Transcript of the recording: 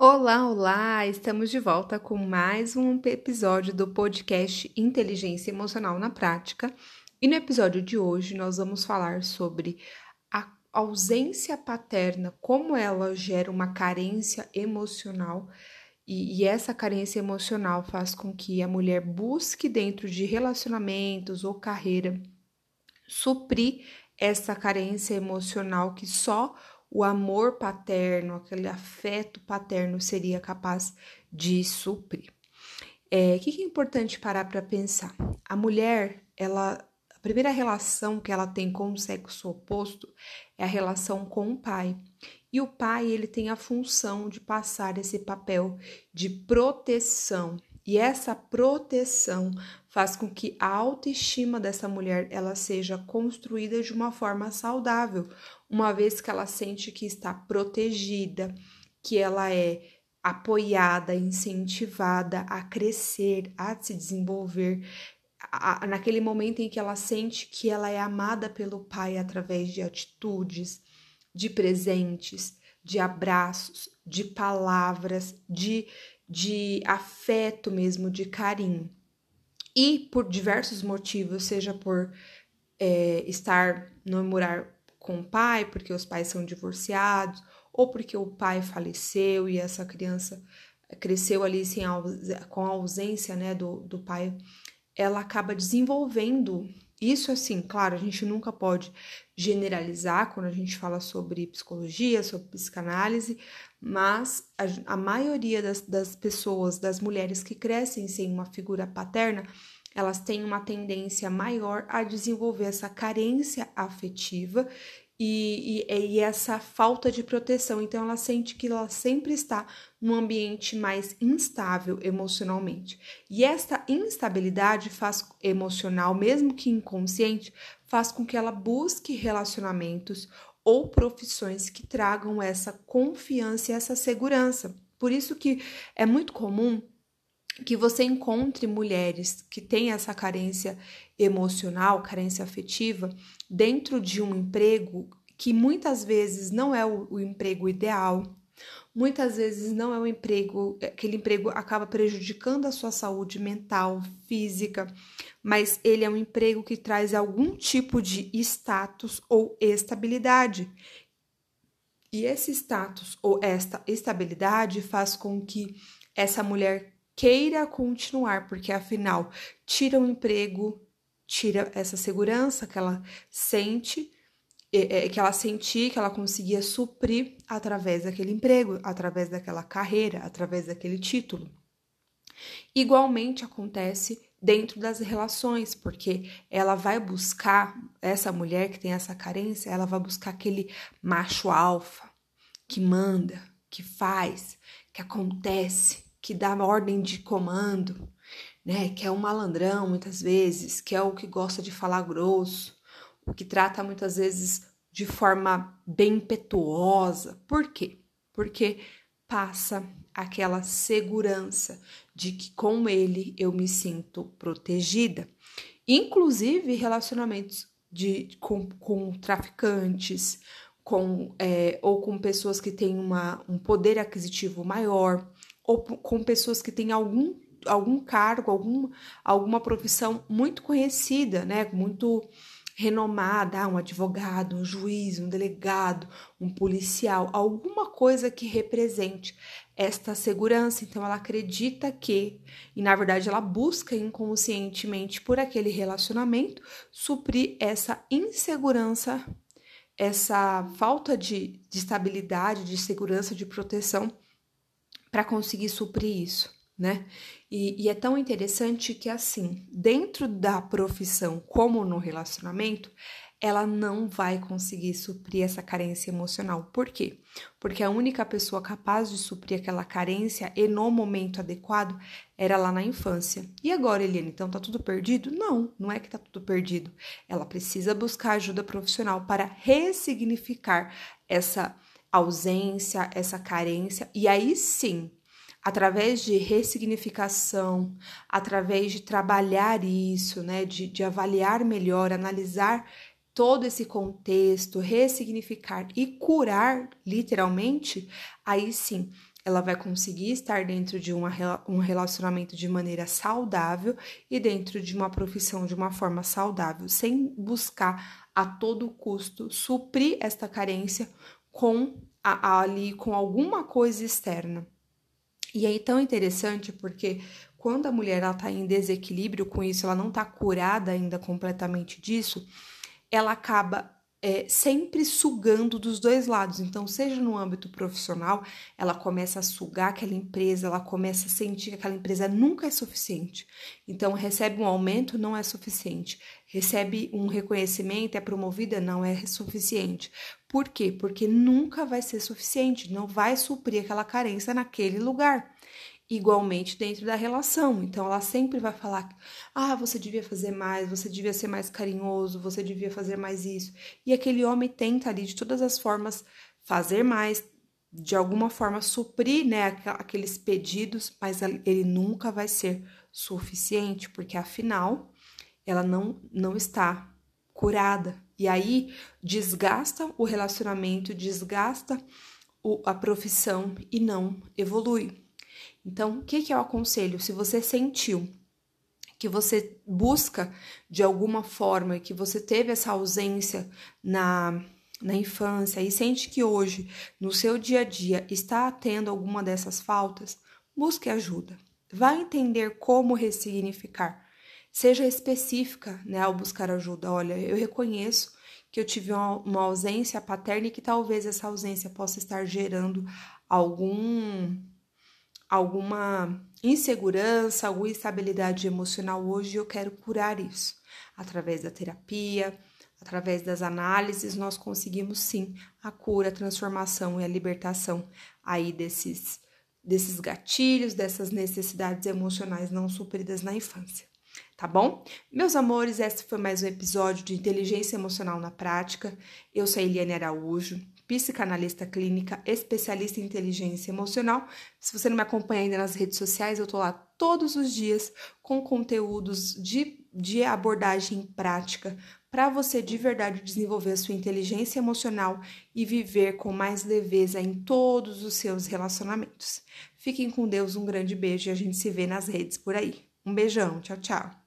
Olá, olá! Estamos de volta com mais um episódio do podcast Inteligência Emocional na Prática. E no episódio de hoje nós vamos falar sobre a ausência paterna, como ela gera uma carência emocional e, e essa carência emocional faz com que a mulher busque dentro de relacionamentos ou carreira suprir essa carência emocional que só o amor paterno, aquele afeto paterno seria capaz de suprir. É, o que é importante parar para pensar? A mulher, ela, a primeira relação que ela tem com o sexo oposto é a relação com o pai. E o pai, ele tem a função de passar esse papel de proteção. E essa proteção faz com que a autoestima dessa mulher ela seja construída de uma forma saudável, uma vez que ela sente que está protegida, que ela é apoiada, incentivada a crescer, a se desenvolver. A, naquele momento em que ela sente que ela é amada pelo pai através de atitudes, de presentes, de abraços, de palavras, de, de afeto mesmo, de carinho. E por diversos motivos, seja por é, estar no morar com o pai, porque os pais são divorciados, ou porque o pai faleceu e essa criança cresceu ali sem com a ausência né, do, do pai, ela acaba desenvolvendo. Isso, assim, claro, a gente nunca pode generalizar quando a gente fala sobre psicologia, sobre psicanálise, mas a, a maioria das, das pessoas, das mulheres que crescem sem uma figura paterna, elas têm uma tendência maior a desenvolver essa carência afetiva e, e, e, essa falta de proteção. Então, ela sente que ela sempre está num ambiente mais instável emocionalmente. E essa instabilidade faz emocional, mesmo que inconsciente, faz com que ela busque relacionamentos ou profissões que tragam essa confiança e essa segurança. Por isso que é muito comum que você encontre mulheres que têm essa carência emocional, carência afetiva, dentro de um emprego que muitas vezes não é o, o emprego ideal, muitas vezes não é o emprego, aquele emprego acaba prejudicando a sua saúde mental, física, mas ele é um emprego que traz algum tipo de status ou estabilidade. E esse status ou esta estabilidade faz com que essa mulher queira continuar, porque afinal tira o emprego, tira essa segurança que ela sente, que ela sentia, que ela conseguia suprir através daquele emprego, através daquela carreira, através daquele título. Igualmente acontece dentro das relações, porque ela vai buscar essa mulher que tem essa carência, ela vai buscar aquele macho alfa que manda, que faz, que acontece, que dá ordem de comando, né? Que é um malandrão muitas vezes, que é o que gosta de falar grosso, o que trata muitas vezes de forma bem impetuosa. Por quê? Porque passa aquela segurança de que com ele eu me sinto protegida. Inclusive relacionamentos de, com, com traficantes, com, é, ou com pessoas que têm uma, um poder aquisitivo maior, ou com pessoas que têm algum, algum cargo, algum, alguma profissão muito conhecida, né? Muito renomada, ah, um advogado, um juiz, um delegado, um policial, alguma coisa que represente esta segurança. Então ela acredita que, e na verdade ela busca inconscientemente por aquele relacionamento suprir essa insegurança, essa falta de, de estabilidade, de segurança, de proteção para conseguir suprir isso, né? E, e, é tão interessante que, assim, dentro da profissão como no relacionamento, ela não vai conseguir suprir essa carência emocional. Por quê? Porque a única pessoa capaz de suprir aquela carência e no momento adequado era lá na infância. E agora, Eliane, então tá tudo perdido? Não, não é que tá tudo perdido. Ela precisa buscar ajuda profissional para ressignificar essa ausência, essa carência, e aí sim, através de ressignificação, através de trabalhar isso, né, de, de avaliar melhor, analisar todo esse contexto, ressignificar e curar literalmente, aí sim ela vai conseguir estar dentro de uma, um relacionamento de maneira saudável e dentro de uma profissão de uma forma saudável, sem buscar a todo custo suprir esta carência com a, ali com alguma coisa externa. E aí tão interessante porque quando a mulher está em desequilíbrio com isso, ela não está curada ainda completamente disso, ela acaba é, sempre sugando dos dois lados. Então, seja no âmbito profissional, ela começa a sugar aquela empresa, ela começa a sentir que aquela empresa nunca é suficiente. Então, recebe um aumento, não é suficiente. Recebe um reconhecimento, é promovida, não é suficiente. Por quê? Porque nunca vai ser suficiente, não vai suprir aquela carência naquele lugar igualmente dentro da relação. Então ela sempre vai falar: "Ah, você devia fazer mais, você devia ser mais carinhoso, você devia fazer mais isso". E aquele homem tenta ali de todas as formas fazer mais, de alguma forma suprir, né, aqueles pedidos, mas ele nunca vai ser suficiente, porque afinal ela não não está curada. E aí desgasta o relacionamento, desgasta o, a profissão e não evolui. Então, o que, que eu aconselho? Se você sentiu que você busca de alguma forma, que você teve essa ausência na, na infância e sente que hoje, no seu dia a dia, está tendo alguma dessas faltas, busque ajuda. Vá entender como ressignificar. Seja específica né, ao buscar ajuda. Olha, eu reconheço que eu tive uma, uma ausência paterna e que talvez essa ausência possa estar gerando algum alguma insegurança, alguma instabilidade emocional hoje, eu quero curar isso. Através da terapia, através das análises, nós conseguimos sim a cura, a transformação e a libertação aí desses desses gatilhos, dessas necessidades emocionais não supridas na infância. Tá bom? Meus amores, esse foi mais um episódio de Inteligência Emocional na Prática. Eu sou a Eliane Araújo psicanalista clínica, especialista em inteligência emocional. Se você não me acompanha ainda nas redes sociais, eu tô lá todos os dias com conteúdos de, de abordagem prática para você de verdade desenvolver a sua inteligência emocional e viver com mais leveza em todos os seus relacionamentos. Fiquem com Deus, um grande beijo e a gente se vê nas redes por aí. Um beijão, tchau, tchau.